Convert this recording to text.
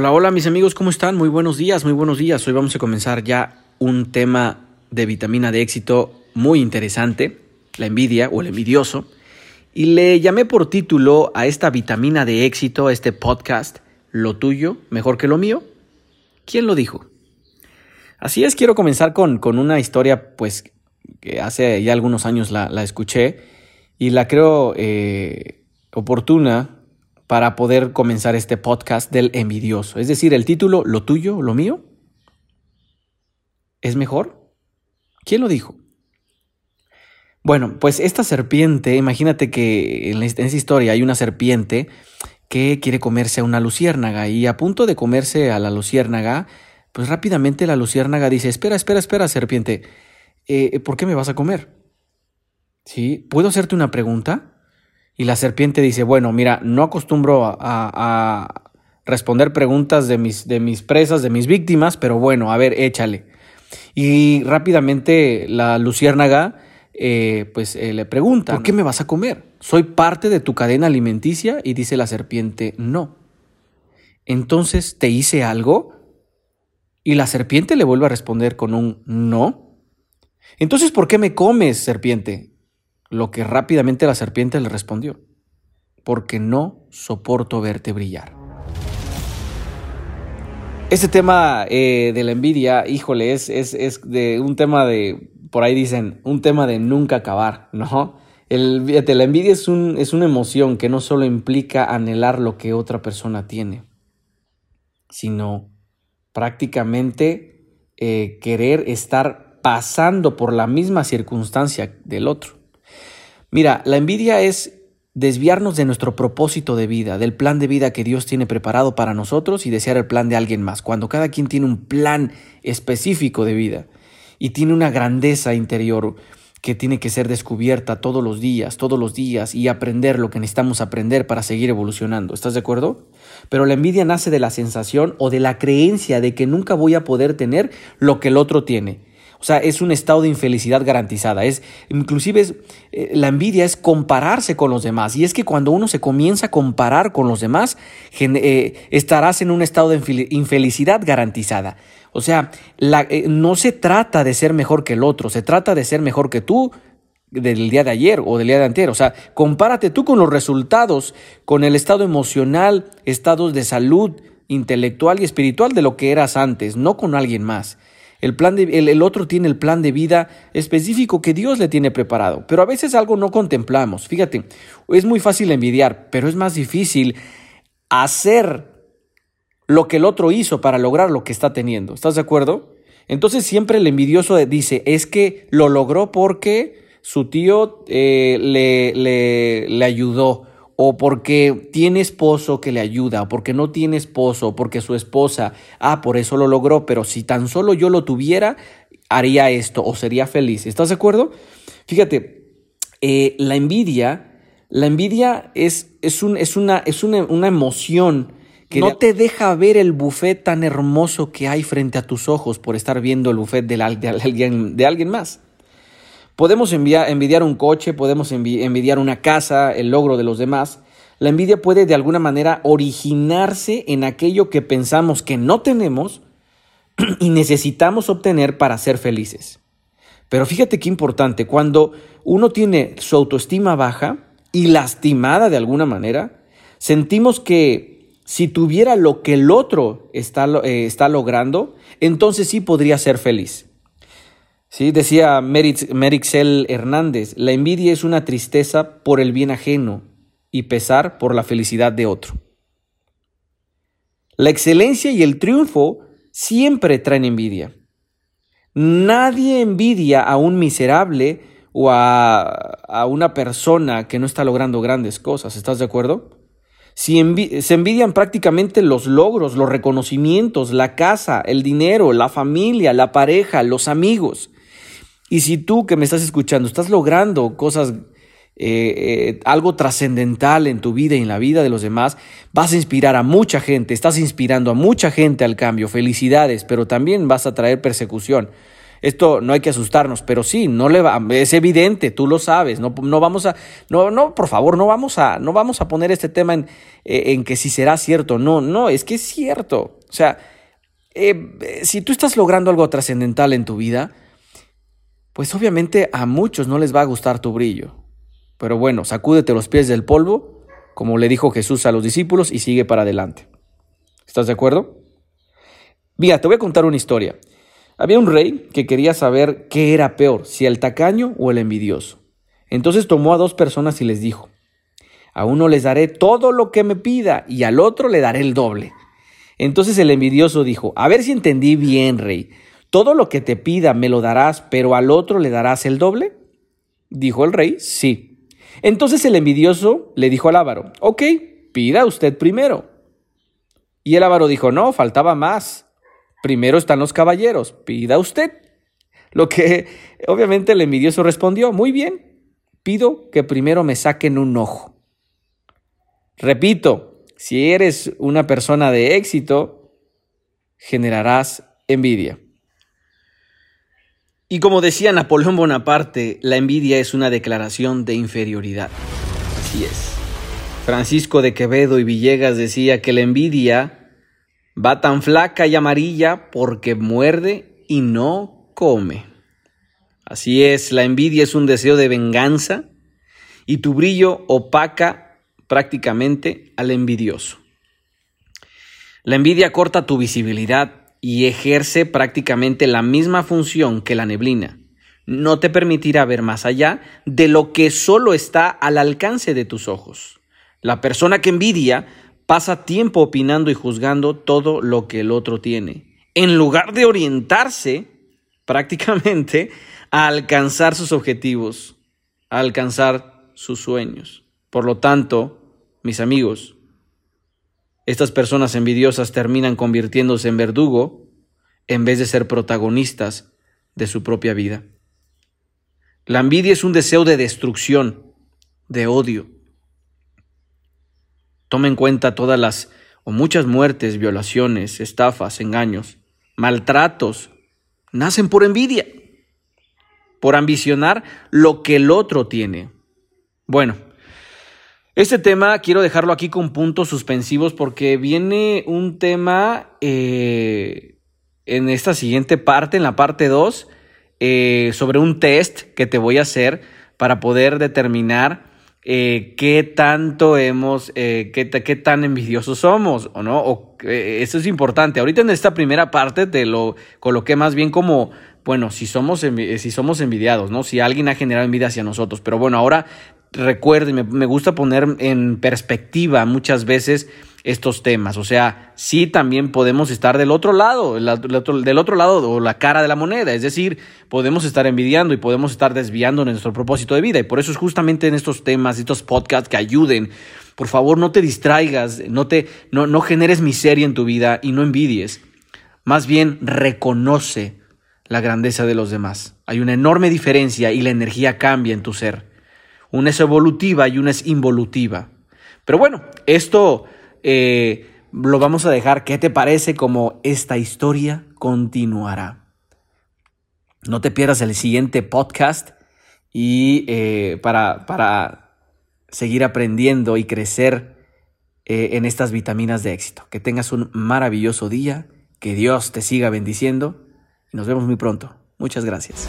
Hola, hola mis amigos, ¿cómo están? Muy buenos días, muy buenos días. Hoy vamos a comenzar ya un tema de vitamina de éxito muy interesante, la envidia o el envidioso. Y le llamé por título a esta vitamina de éxito, a este podcast, Lo tuyo mejor que lo mío. ¿Quién lo dijo? Así es, quiero comenzar con, con una historia, pues, que hace ya algunos años la, la escuché y la creo eh, oportuna para poder comenzar este podcast del envidioso. Es decir, el título, lo tuyo, lo mío, ¿es mejor? ¿Quién lo dijo? Bueno, pues esta serpiente, imagínate que en esa historia hay una serpiente que quiere comerse a una luciérnaga y a punto de comerse a la luciérnaga, pues rápidamente la luciérnaga dice, espera, espera, espera, serpiente, eh, ¿por qué me vas a comer? ¿Sí? ¿Puedo hacerte una pregunta? Y la serpiente dice, bueno, mira, no acostumbro a, a, responder preguntas de mis, de mis presas, de mis víctimas, pero bueno, a ver, échale. Y rápidamente la luciérnaga eh, pues eh, le pregunta, ¿por qué me vas a comer? ¿Soy parte de tu cadena alimenticia? Y dice la serpiente, no. Entonces, ¿te hice algo? Y la serpiente le vuelve a responder con un no. Entonces, ¿por qué me comes, serpiente? Lo que rápidamente la serpiente le respondió, porque no soporto verte brillar. Este tema eh, de la envidia, híjole, es, es, es, de un tema de, por ahí dicen, un tema de nunca acabar, ¿no? El, la envidia es, un, es una emoción que no solo implica anhelar lo que otra persona tiene, sino prácticamente eh, querer estar pasando por la misma circunstancia del otro. Mira, la envidia es desviarnos de nuestro propósito de vida, del plan de vida que Dios tiene preparado para nosotros y desear el plan de alguien más, cuando cada quien tiene un plan específico de vida y tiene una grandeza interior que tiene que ser descubierta todos los días, todos los días y aprender lo que necesitamos aprender para seguir evolucionando. ¿Estás de acuerdo? Pero la envidia nace de la sensación o de la creencia de que nunca voy a poder tener lo que el otro tiene. O sea, es un estado de infelicidad garantizada. Es, inclusive es, eh, la envidia es compararse con los demás. Y es que cuando uno se comienza a comparar con los demás, eh, estarás en un estado de infelicidad garantizada. O sea, eh, no se trata de ser mejor que el otro, se trata de ser mejor que tú del día de ayer o del día de anterior. O sea, compárate tú con los resultados, con el estado emocional, estados de salud intelectual y espiritual de lo que eras antes, no con alguien más. El, plan de, el, otro tiene el plan de vida específico que Dios le tiene preparado, pero a veces algo no contemplamos. Fíjate, es muy fácil envidiar, pero es más difícil hacer lo que el otro hizo para lograr lo que está teniendo. ¿Estás de acuerdo? Entonces siempre el envidioso dice, es que lo logró porque su tío eh, le, le, le ayudó o porque tiene esposo que le ayuda, o porque no tiene esposo, o porque su esposa, ah, por eso lo logró, pero si tan solo yo lo tuviera, haría esto o sería feliz. ¿Estás de acuerdo? Fíjate, eh, la envidia, la envidia es, es, un, es, una, es una, una emoción que no te deja ver el buffet tan hermoso que hay frente a tus ojos por estar viendo el buffet de, de, alguien, de alguien más. Podemos envidiar un coche, podemos envidiar una casa, el logro de los demás. La envidia puede de alguna manera originarse en aquello que pensamos que no tenemos y necesitamos obtener para ser felices. Pero fíjate qué importante, cuando uno tiene su autoestima baja y lastimada de alguna manera, sentimos que si tuviera lo que el otro está, eh, está logrando, entonces sí podría ser feliz. Sí, decía Merixel Hernández, la envidia es una tristeza por el bien ajeno y pesar por la felicidad de otro. La excelencia y el triunfo siempre traen envidia. Nadie envidia a un miserable o a, a una persona que no está logrando grandes cosas. ¿Estás de acuerdo? Si se envidian prácticamente los logros, los reconocimientos, la casa, el dinero, la familia, la pareja, los amigos. Y si tú que me estás escuchando estás logrando cosas, eh, eh, algo trascendental en tu vida y en la vida de los demás, vas a inspirar a mucha gente, estás inspirando a mucha gente al cambio, felicidades, pero también vas a traer persecución. Esto no hay que asustarnos, pero sí, no le va, es evidente, tú lo sabes, no, no vamos a, no, no, por favor, no vamos a, no vamos a poner este tema en, eh, en que si será cierto, no, no, es que es cierto. O sea, si tú estás logrando algo trascendental en tu vida, pues obviamente a muchos no les va a gustar tu brillo. Pero bueno, sacúdete los pies del polvo, como le dijo Jesús a los discípulos, y sigue para adelante. ¿Estás de acuerdo? Mira, te voy a contar una historia. Había un rey que quería saber qué era peor, si el tacaño o el envidioso. Entonces tomó a dos personas y les dijo, a uno les daré todo lo que me pida y al otro le daré el doble. Entonces el envidioso dijo, a ver si entendí bien, rey, todo lo que te pida me lo darás, pero al otro le darás el doble. Dijo el rey, sí. Entonces el envidioso le dijo al avaro, ok, pida usted primero. Y el avaro dijo, no, faltaba más. Primero están los caballeros, pida usted. Lo que obviamente el envidioso respondió, muy bien, pido que primero me saquen un ojo. Repito, si eres una persona de éxito, generarás envidia. Y como decía Napoleón Bonaparte, la envidia es una declaración de inferioridad. Así es. Francisco de Quevedo y Villegas decía que la envidia Va tan flaca y amarilla porque muerde y no come. Así es, la envidia es un deseo de venganza y tu brillo opaca prácticamente al envidioso. La envidia corta tu visibilidad y ejerce prácticamente la misma función que la neblina. No te permitirá ver más allá de lo que solo está al alcance de tus ojos. La persona que envidia pasa tiempo opinando y juzgando todo lo que el otro tiene, en lugar de orientarse prácticamente a alcanzar sus objetivos, a alcanzar sus sueños. Por lo tanto, mis amigos, estas personas envidiosas terminan convirtiéndose en verdugo en vez de ser protagonistas de su propia vida. La envidia es un deseo de destrucción, de odio, Toma en cuenta todas las o muchas muertes, violaciones, estafas, engaños, maltratos, nacen por envidia, por ambicionar lo que el otro tiene. Bueno, este tema quiero dejarlo aquí con puntos suspensivos porque viene un tema eh, en esta siguiente parte, en la parte 2, eh, sobre un test que te voy a hacer para poder determinar eh, qué tanto hemos, qué, tan envidiosos somos, ¿o no? Eso es importante. Ahorita en esta primera parte te lo coloqué más bien como, bueno, si somos, si somos envidiados, ¿no? Si alguien ha generado envidia hacia nosotros. Pero bueno, ahora recuerden, me, me gusta poner en perspectiva muchas veces estos temas. O sea, sí también podemos estar del otro lado, del otro lado o la cara de la moneda. Es decir, podemos estar envidiando y podemos estar desviando nuestro propósito de vida. Y por eso es justamente en estos temas, estos podcasts que ayuden. Por favor, no te distraigas, no, te, no, no generes miseria en tu vida y no envidies. Más bien, reconoce la grandeza de los demás. Hay una enorme diferencia y la energía cambia en tu ser. Una es evolutiva y una es involutiva. Pero bueno, esto eh, lo vamos a dejar. ¿Qué te parece como esta historia continuará? No te pierdas el siguiente podcast y eh, para, para, seguir aprendiendo y crecer eh, en estas vitaminas de éxito. Que tengas un maravilloso día, que Dios te siga bendiciendo y nos vemos muy pronto. Muchas gracias.